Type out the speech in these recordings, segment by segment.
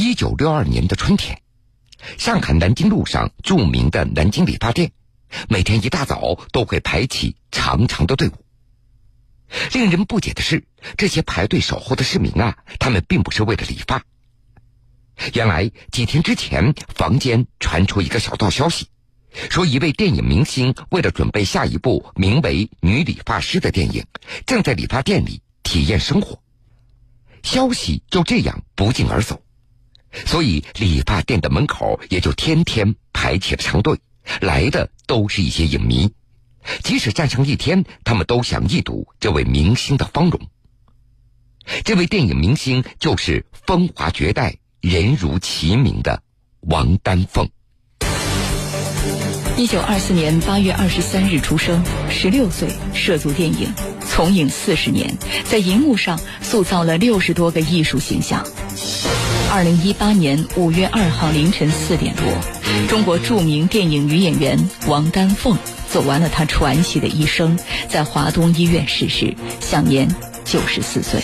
一九六二年的春天，上海南京路上著名的南京理发店，每天一大早都会排起长长的队伍。令人不解的是，这些排队守候的市民啊，他们并不是为了理发。原来几天之前，房间传出一个小道消息，说一位电影明星为了准备下一部名为《女理发师》的电影，正在理发店里体验生活。消息就这样不胫而走，所以理发店的门口也就天天排起了长队，来的都是一些影迷。即使站上一天，他们都想一睹这位明星的芳容。这位电影明星就是风华绝代、人如其名的王丹凤。一九二四年八月二十三日出生，十六岁涉足电影，从影四十年，在银幕上塑造了六十多个艺术形象。二零一八年五月二号凌晨四点多，中国著名电影女演员王丹凤走完了她传奇的一生，在华东医院逝世，享年九十四岁。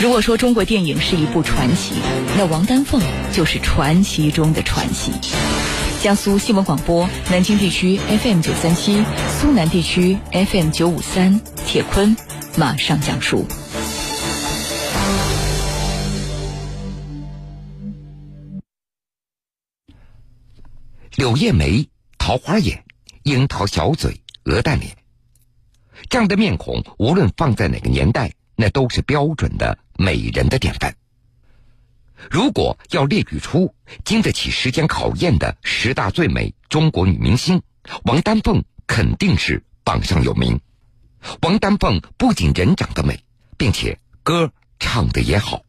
如果说中国电影是一部传奇，那王丹凤就是传奇中的传奇。江苏新闻广播南京地区 FM 九三七，苏南地区 FM 九五三，铁坤马上讲述。柳叶眉、桃花眼、樱桃小嘴、鹅蛋脸，这样的面孔，无论放在哪个年代，那都是标准的美人的典范。如果要列举出经得起时间考验的十大最美中国女明星，王丹凤肯定是榜上有名。王丹凤不仅人长得美，并且歌唱的也好。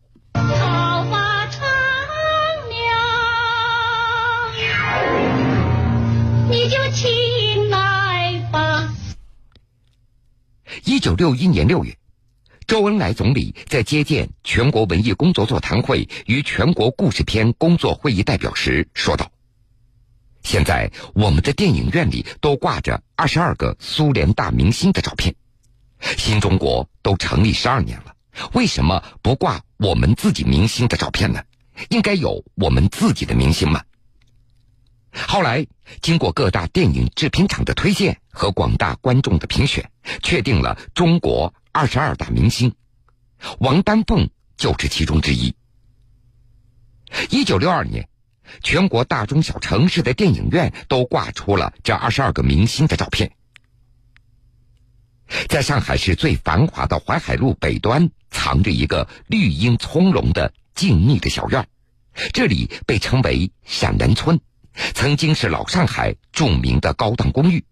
一九六一年六月。周恩来总理在接见全国文艺工作座谈会与全国故事片工作会议代表时说道：“现在我们的电影院里都挂着二十二个苏联大明星的照片。新中国都成立十二年了，为什么不挂我们自己明星的照片呢？应该有我们自己的明星吗。”后来，经过各大电影制片厂的推荐和广大观众的评选，确定了中国。二十二大明星，王丹凤就是其中之一。一九六二年，全国大中小城市的电影院都挂出了这二十二个明星的照片。在上海市最繁华的淮海路北端，藏着一个绿荫葱茏的静谧的小院这里被称为陕南村，曾经是老上海著名的高档公寓。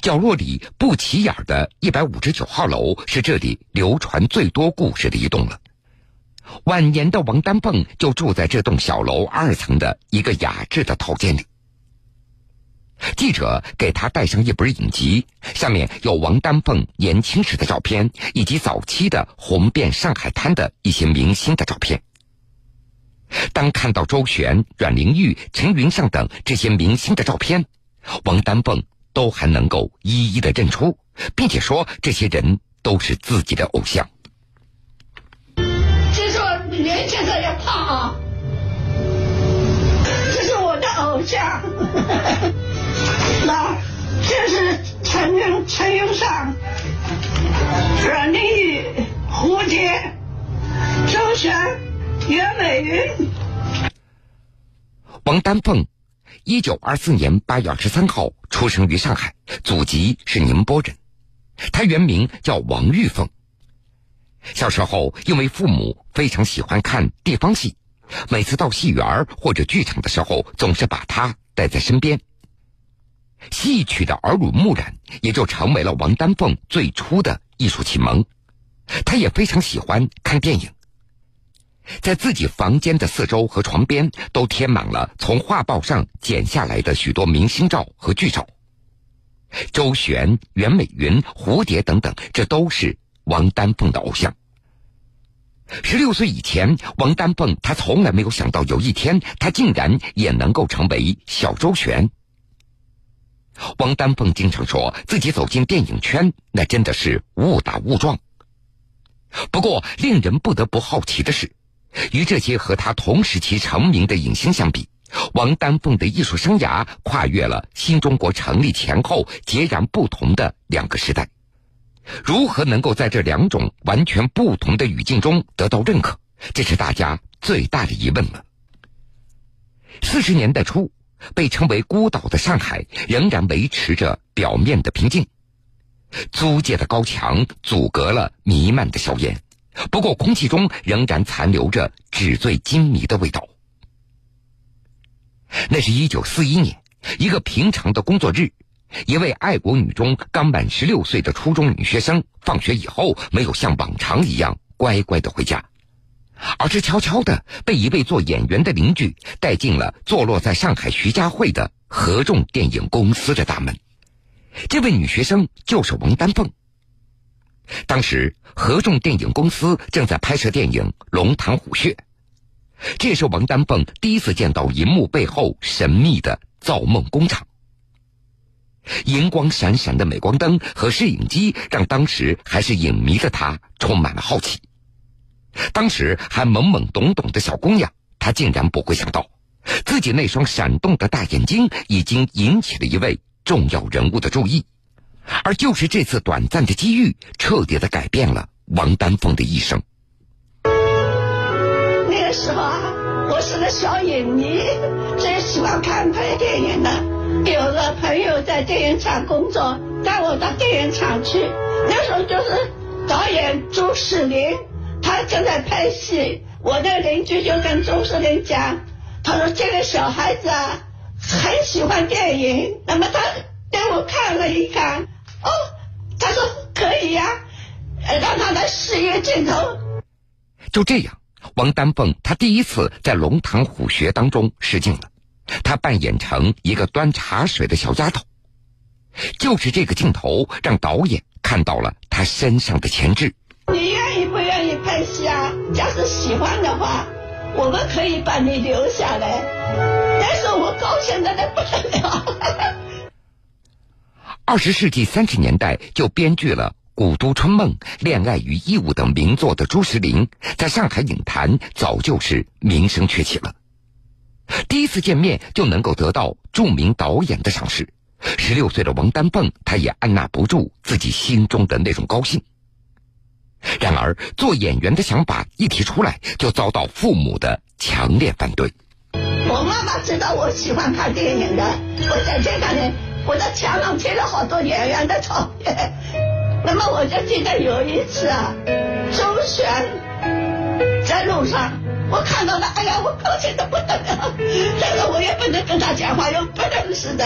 角落里不起眼的一百五十九号楼是这里流传最多故事的一栋了。晚年的王丹凤就住在这栋小楼二层的一个雅致的套间里。记者给他带上一本影集，上面有王丹凤年轻时的照片，以及早期的红遍上海滩的一些明星的照片。当看到周璇、阮玲玉、陈云尚等这些明星的照片，王丹凤。都还能够一一的认出，并且说这些人都是自己的偶像。这说年轻人要胖啊，这是我的偶像。那这是陈云、陈云尚、阮玲玉、胡蝶、周璇、袁美云、王丹凤。一九二四年八月二十三号出生于上海，祖籍是宁波人。他原名叫王玉凤。小时候，因为父母非常喜欢看地方戏，每次到戏园或者剧场的时候，总是把他带在身边。戏曲的耳濡目染，也就成为了王丹凤最初的艺术启蒙。他也非常喜欢看电影。在自己房间的四周和床边都贴满了从画报上剪下来的许多明星照和剧照。周璇、袁美云、蝴蝶等等，这都是王丹凤的偶像。十六岁以前，王丹凤她从来没有想到有一天她竟然也能够成为小周璇。王丹凤经常说自己走进电影圈，那真的是误打误撞。不过，令人不得不好奇的是。与这些和他同时期成名的影星相比，王丹凤的艺术生涯跨越了新中国成立前后截然不同的两个时代。如何能够在这两种完全不同的语境中得到认可，这是大家最大的疑问了。四十年代初，被称为孤岛的上海仍然维持着表面的平静，租界的高墙阻隔了弥漫的硝烟，不过空气中仍然残留着纸醉金迷的味道。那是一九四一年，一个平常的工作日。一位爱国女中刚满十六岁的初中女学生，放学以后没有像往常一样乖乖的回家，而是悄悄的被一位做演员的邻居带进了坐落在上海徐家汇的合众电影公司的大门。这位女学生就是王丹凤。当时合众电影公司正在拍摄电影《龙潭虎穴》，这是王丹凤第一次见到银幕背后神秘的造梦工厂。银光闪闪的镁光灯和摄影机让当时还是影迷的她充满了好奇。当时还懵懵懂懂的小姑娘，她竟然不会想到，自己那双闪动的大眼睛已经引起了一位重要人物的注意。而就是这次短暂的机遇，彻底的改变了王丹凤的一生。那个时候啊，我是个小影迷，最喜欢看拍电影的。有个朋友在电影厂工作，带我到电影厂去。那时候就是导演朱世林，他正在拍戏。我的邻居就跟朱世林讲，他说这个小孩子啊，很喜欢电影。那么他带我看了一看，哦，他说可以呀，让他来试一个镜头。就这样，王丹凤她第一次在龙潭虎穴当中试镜了。她扮演成一个端茶水的小丫头，就是这个镜头让导演看到了她身上的潜质。你愿意不愿意拍戏啊？要是喜欢的话，我们可以把你留下来。但是我高兴的那不得了。二十世纪三十年代就编剧了《古都春梦》《恋爱与义务》等名作的朱石林，在上海影坛早就是名声鹊起了。第一次见面就能够得到著名导演的赏识，十六岁的王丹凤，她也按捺不住自己心中的那种高兴。然而，做演员的想法一提出来，就遭到父母的强烈反对。我妈妈知道我喜欢看电影的，我在这个呢，我在墙上贴了好多演员的照片。那么我就记得有一次啊，周旋在路上。我看到了，哎呀，我高兴的不得了。但是我也不能跟他讲话，又不认识的，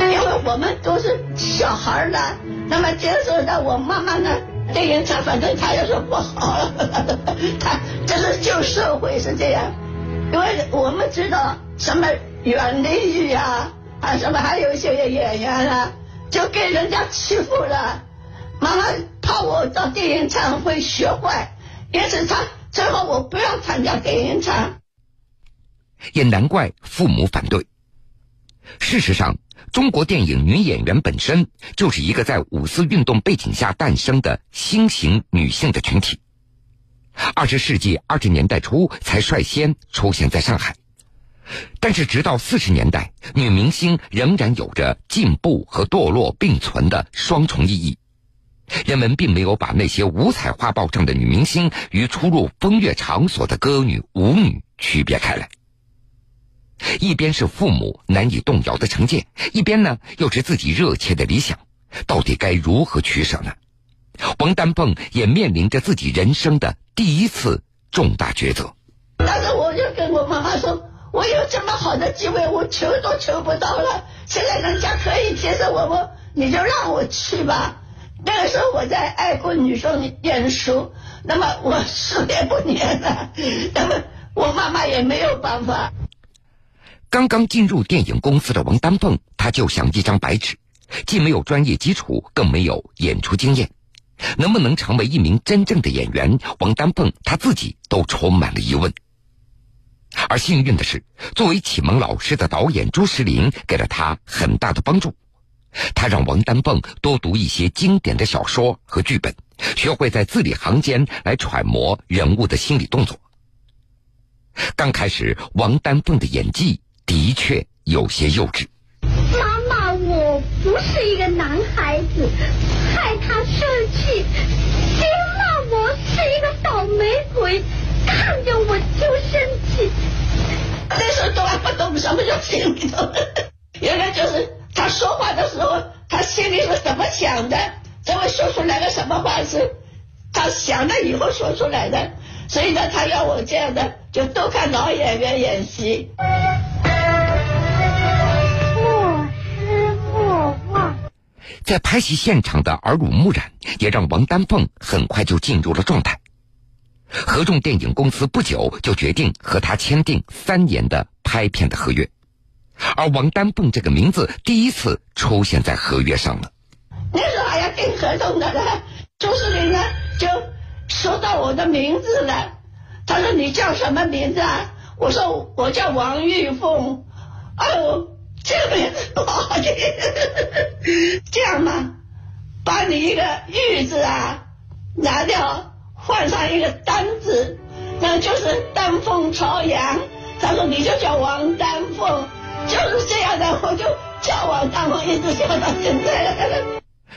因为我们都是小孩了。那么这时候呢，我妈妈呢，电影厂反正她也说不好，他这是旧社会是这样。因为我们知道什么袁立玉啊，什么还有一些演员啊，就给人家欺负了。妈妈怕我到电影厂会学坏，因此她。最后我不要参加电影厂，也难怪父母反对。事实上，中国电影女演员本身就是一个在五四运动背景下诞生的新型女性的群体，二十世纪二十年代初才率先出现在上海。但是，直到四十年代，女明星仍然有着进步和堕落并存的双重意义。人们并没有把那些五彩画报上的女明星与出入风月场所的歌女舞女区别开来。一边是父母难以动摇的成见，一边呢又是自己热切的理想，到底该如何取舍呢？王丹凤也面临着自己人生的第一次重大抉择。但是我就跟我妈妈说，我有这么好的机会，我求都求不到了。现在人家可以接受我，我你就让我去吧。那个时候我在爱国女生念书，那么我书也不念了，那么我妈妈也没有办法。刚刚进入电影公司的王丹凤，她就像一张白纸，既没有专业基础，更没有演出经验，能不能成为一名真正的演员，王丹凤她自己都充满了疑问。而幸运的是，作为启蒙老师的导演朱石林给了他很大的帮助。他让王丹凤多读一些经典的小说和剧本，学会在字里行间来揣摩人物的心理动作。刚开始，王丹凤的演技的确有些幼稚。妈妈，我不是一个男孩子，害他生气。别骂我是一个倒霉鬼，看见我就生。那时候都还不懂什么叫心理的，原来就是他说话的时候，他心里是怎么想的，怎么说出来个什么话是，他想了以后说出来的。所以呢，他要我这样的，就多看老演员演戏。莫失莫忘。在拍戏现场的耳濡目染，也让王丹凤很快就进入了状态。合众电影公司不久就决定和他签订三年的拍片的合约，而王丹凤这个名字第一次出现在合约上了。那时候还要订合同的呢，朱世林呢就。说到我的名字了，他说你叫什么名字啊？我说我叫王玉凤。哦，这个名字不好听，这样嘛，把你一个玉字啊拿掉，换上一个单字，那就是丹凤朝阳。他说你就叫王丹凤，就是这样的，我就叫王丹凤，一直叫到现在。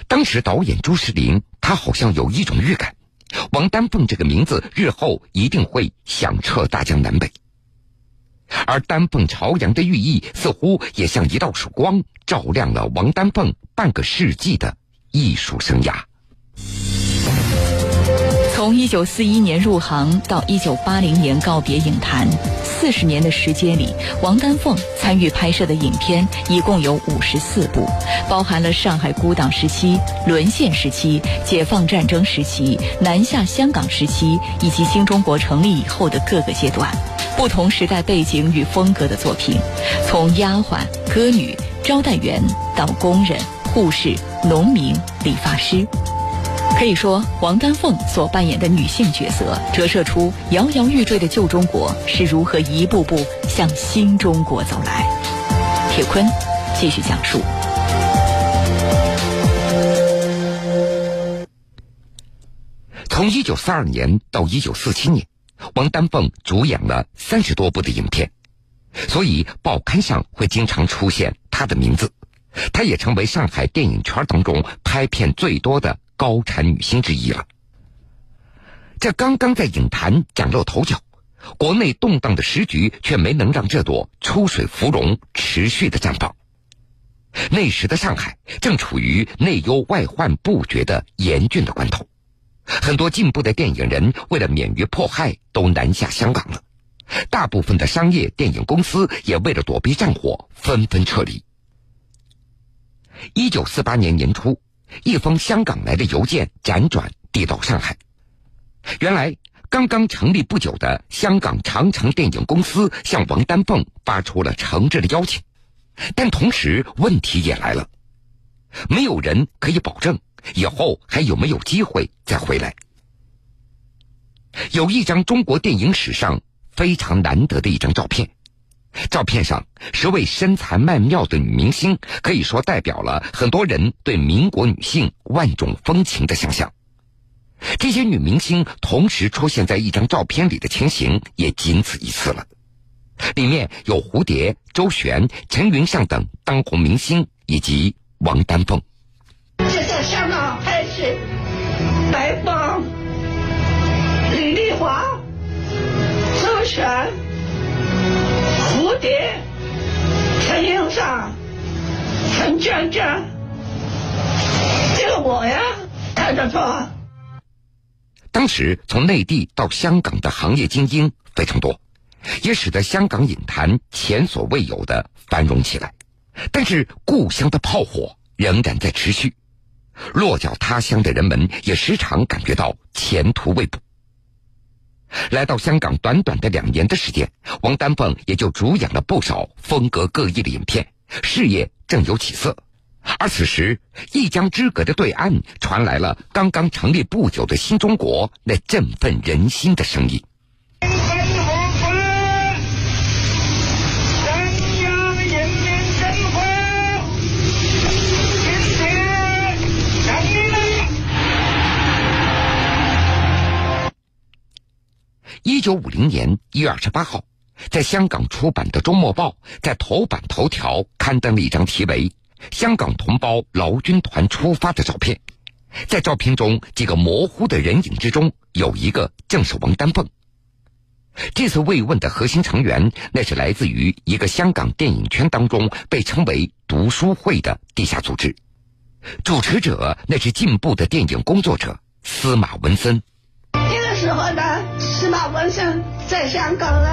当时导演朱世林，他好像有一种预感。王丹凤这个名字日后一定会响彻大江南北，而丹凤朝阳的寓意似乎也像一道曙光，照亮了王丹凤半个世纪的艺术生涯。从一九四一年入行到一九八零年告别影坛，四十年的时间里，王丹凤参与拍摄的影片一共有五十四部，包含了上海孤岛时期、沦陷时期、解放战争时期、南下香港时期以及新中国成立以后的各个阶段，不同时代背景与风格的作品，从丫鬟、歌女、招待员到工人、护士、农民、理发师。可以说，王丹凤所扮演的女性角色，折射出摇摇欲坠的旧中国是如何一步步向新中国走来。铁坤继续讲述。从一九四二年到一九四七年，王丹凤主演了三十多部的影片，所以报刊上会经常出现她的名字。她也成为上海电影圈当中拍片最多的。高产女星之一了。这刚刚在影坛崭露头角，国内动荡的时局却没能让这朵出水芙蓉持续的绽放。那时的上海正处于内忧外患不绝的严峻的关头，很多进步的电影人为了免于迫害，都南下香港了。大部分的商业电影公司也为了躲避战火，纷纷撤离。一九四八年年初。一封香港来的邮件辗转递到上海。原来，刚刚成立不久的香港长城电影公司向王丹凤发出了诚挚的邀请，但同时问题也来了：没有人可以保证以后还有没有机会再回来。有一张中国电影史上非常难得的一张照片。照片上十位身材曼妙的女明星，可以说代表了很多人对民国女性万种风情的想象。这些女明星同时出现在一张照片里的情形也仅此一次了。里面有蝴蝶、周璇、陈云尚等当红明星，以及王丹凤。这在香港拍戏，白芳、李丽华、周璇。陈英上，陈娟娟，这个我呀，看得错。当时从内地到香港的行业精英非常多，也使得香港影坛前所未有的繁荣起来。但是故乡的炮火仍然在持续，落脚他乡的人们也时常感觉到前途未卜。来到香港短短的两年的时间，王丹凤也就主演了不少风格各异的影片，事业正有起色。而此时，一江之隔的对岸传来了刚刚成立不久的新中国那振奋人心的声音。九五零年一月二十八号，在香港出版的《周末报》在头版头条刊登了一张题为“香港同胞劳军团出发”的照片。在照片中，几个模糊的人影之中，有一个正是王丹凤。这次慰问的核心成员，那是来自于一个香港电影圈当中被称为“读书会”的地下组织。主持者那是进步的电影工作者司马文森。那个时候呢，马文森在香港呢，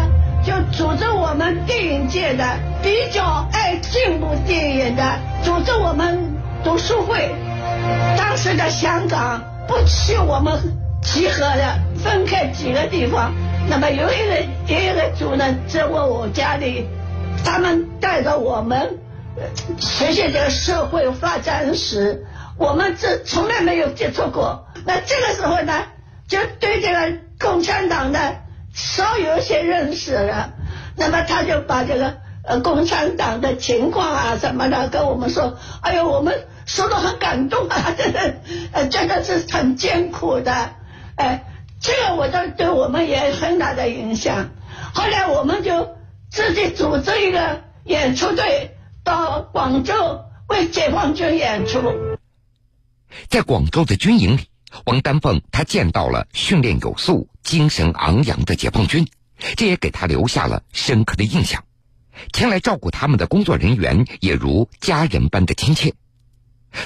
就组织我们电影界的比较爱进步电影的，组织我们读书会。当时的香港不去我们集合的，分开几个地方。那么有一个也有一个组呢，在我我家里，他们带着我们学习这个社会发展史，我们这从来没有接触过。那这个时候呢，就对这个共产党的稍有些认识了。那么他就把这个呃共产党的情况啊什么的跟我们说，哎呦我们。说的很感动啊，真的，呃，真的是很艰苦的，哎，这个我倒对我们也很大的影响。后来我们就自己组织一个演出队到广州为解放军演出。在广州的军营里，王丹凤她见到了训练有素、精神昂扬的解放军，这也给他留下了深刻的印象。前来照顾他们的工作人员也如家人般的亲切。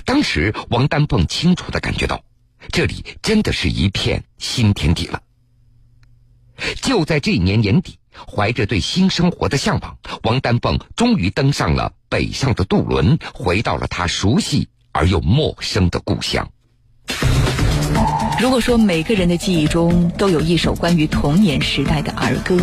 当时，王丹凤清楚的感觉到，这里真的是一片新天地了。就在这一年年底，怀着对新生活的向往，王丹凤终于登上了北上的渡轮，回到了她熟悉而又陌生的故乡。如果说每个人的记忆中都有一首关于童年时代的儿歌。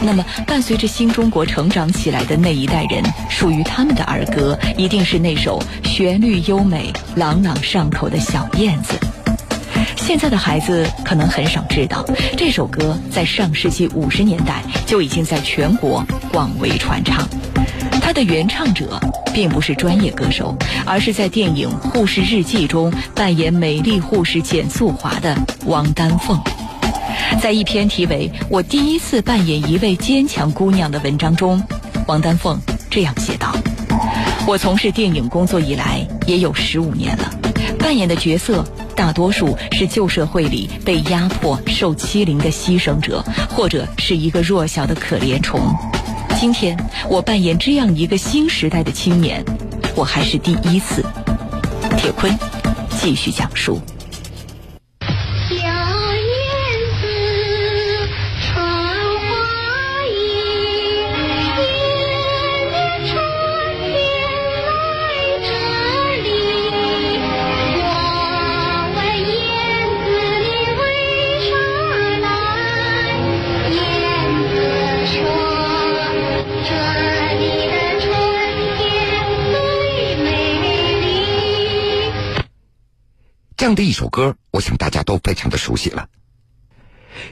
那么，伴随着新中国成长起来的那一代人，属于他们的儿歌，一定是那首旋律优美、朗朗上口的《小燕子》。现在的孩子可能很少知道，这首歌在上世纪五十年代就已经在全国广为传唱。他的原唱者并不是专业歌手，而是在电影《护士日记》中扮演美丽护士简素华的王丹凤。在一篇题为《我第一次扮演一位坚强姑娘》的文章中，王丹凤这样写道：“我从事电影工作以来也有十五年了，扮演的角色大多数是旧社会里被压迫、受欺凌的牺牲者，或者是一个弱小的可怜虫。今天我扮演这样一个新时代的青年，我还是第一次。”铁坤继续讲述。样的一首歌，我想大家都非常的熟悉了。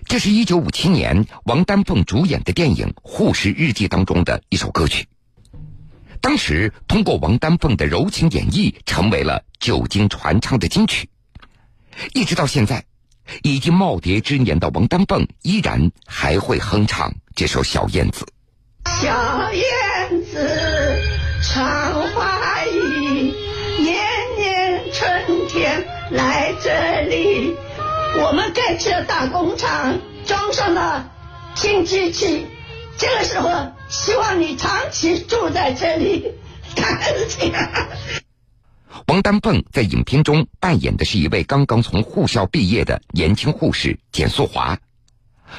这是一九五七年王丹凤主演的电影《护士日记》当中的一首歌曲。当时通过王丹凤的柔情演绎，成为了久经传唱的金曲。一直到现在，已经耄耋之年的王丹凤依然还会哼唱这首《小燕子》。小燕子唱花这里，我们盖起了大工厂，装上了新机器。这个时候，希望你长期住在这里。王丹凤在影片中扮演的是一位刚刚从护校毕业的年轻护士简素华。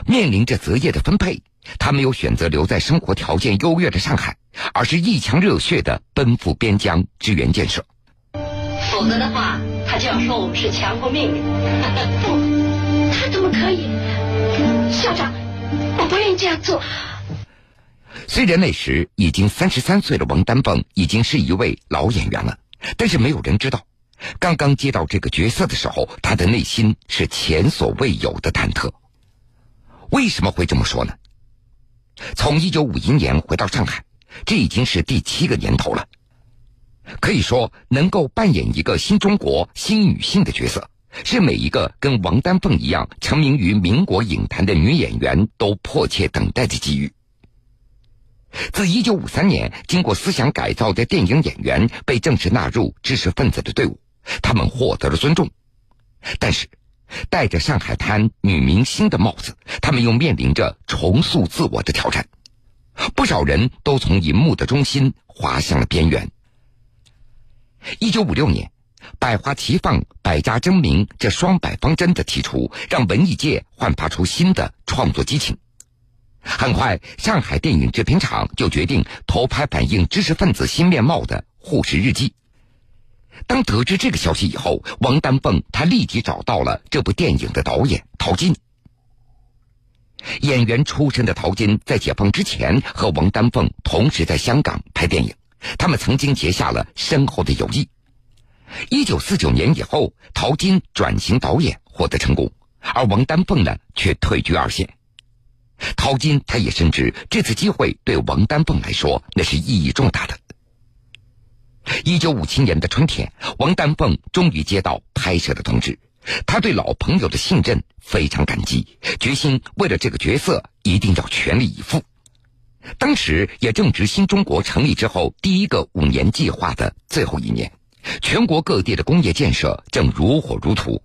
面临着择业的分配，她没有选择留在生活条件优越的上海，而是一腔热血的奔赴边疆支援建设。否则的话。他就要说我们是强迫命令。不，他怎么可以？校长，我不愿意这样做。虽然那时已经三十三岁的王丹凤已经是一位老演员了，但是没有人知道，刚刚接到这个角色的时候，他的内心是前所未有的忐忑。为什么会这么说呢？从一九五一年回到上海，这已经是第七个年头了。可以说，能够扮演一个新中国新女性的角色，是每一个跟王丹凤一样成名于民国影坛的女演员都迫切等待的机遇。自1953年经过思想改造的电影演员被正式纳入知识分子的队伍，他们获得了尊重。但是，戴着上海滩女明星的帽子，他们又面临着重塑自我的挑战。不少人都从银幕的中心滑向了边缘。1956年。百花齐放、百家争鸣，这双百方针的提出，让文艺界焕发出新的创作激情。很快，上海电影制片厂就决定投拍反映知识分子新面貌的《护士日记》。当得知这个消息以后，王丹凤他立即找到了这部电影的导演陶金。演员出身的陶金在解放之前和王丹凤同时在香港拍电影，他们曾经结下了深厚的友谊。一九四九年以后，陶金转型导演获得成功，而王丹凤呢却退居二线。陶金他也深知这次机会对王丹凤来说那是意义重大的。一九五七年的春天，王丹凤终于接到拍摄的通知，他对老朋友的信任非常感激，决心为了这个角色一定要全力以赴。当时也正值新中国成立之后第一个五年计划的最后一年。全国各地的工业建设正如火如荼，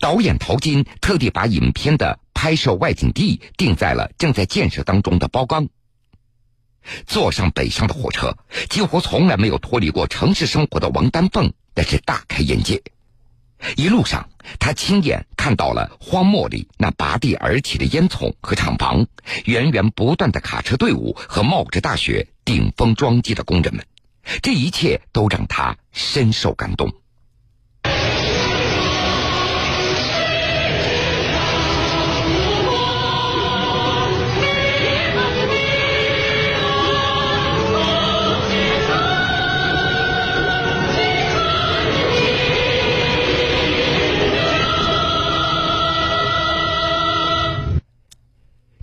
导演陶金特地把影片的拍摄外景地定在了正在建设当中的包钢。坐上北上的火车，几乎从来没有脱离过城市生活的王丹凤，那是大开眼界。一路上，他亲眼看到了荒漠里那拔地而起的烟囱和厂房，源源不断的卡车队伍和冒着大雪顶风装机的工人们。这一切都让他深受感动。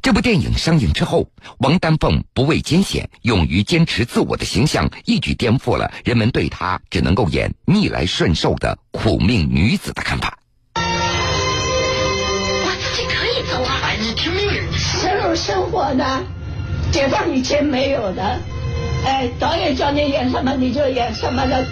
这部电影上映之后，王丹凤不畏艰险、勇于坚持自我的形象，一举颠覆了人们对她只能够演逆来顺受的苦命女子的看法。我自己可以走啊！你听命令，深入生活呢，解放以前没有的。哎，导演叫你演什么你就演什么的。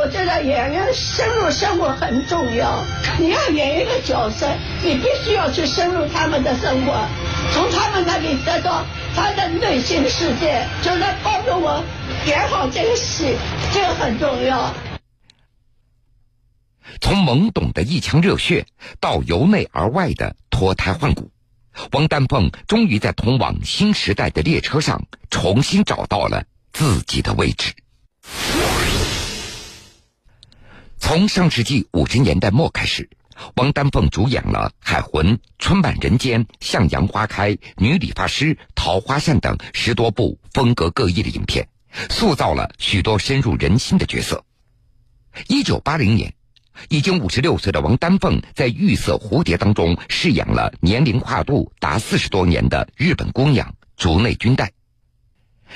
我觉得演员深入生活很重要。你要演一个角色，你必须要去深入他们的生活，从他们那里得到他的内心世界，就能帮助我演好这个戏，这个很重要。从懵懂的一腔热血到由内而外的脱胎换骨，王丹凤终于在通往新时代的列车上重新找到了自己的位置。从上世纪五十年代末开始，王丹凤主演了《海魂》《春满人间》《向阳花开》《女理发师》《桃花扇》等十多部风格各异的影片，塑造了许多深入人心的角色。一九八零年，已经五十六岁的王丹凤在《玉色蝴蝶》当中饰演了年龄跨度达四十多年的日本姑娘竹内君代。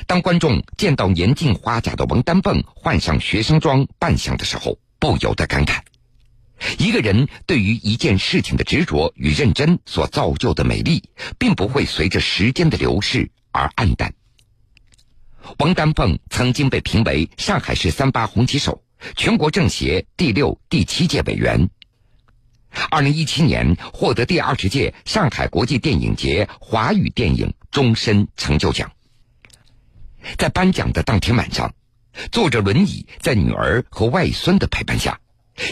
当观众见到年近花甲的王丹凤换上学生装扮相的时候，不由得感慨：一个人对于一件事情的执着与认真所造就的美丽，并不会随着时间的流逝而黯淡。王丹凤曾经被评为上海市三八红旗手、全国政协第六、第七届委员。二零一七年获得第二十届上海国际电影节华语电影终身成就奖。在颁奖的当天晚上。坐着轮椅，在女儿和外孙的陪伴下，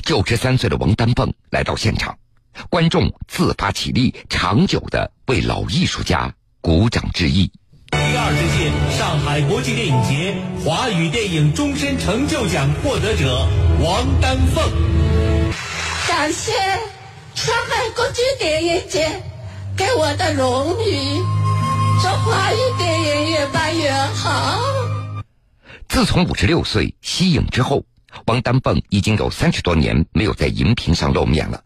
九十三岁的王丹凤来到现场，观众自发起立，长久的为老艺术家鼓掌致意。第二十届上海国际电影节华语电影终身成就奖获得者王丹凤，感谢上海国际电影节给我的荣誉，祝华语电影越办越好。自从五十六岁息影之后，王丹凤已经有三十多年没有在荧屏上露面了。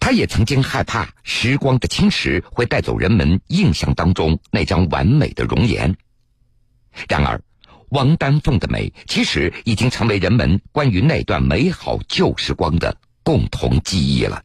她也曾经害怕时光的侵蚀会带走人们印象当中那张完美的容颜。然而，王丹凤的美其实已经成为人们关于那段美好旧时光的共同记忆了。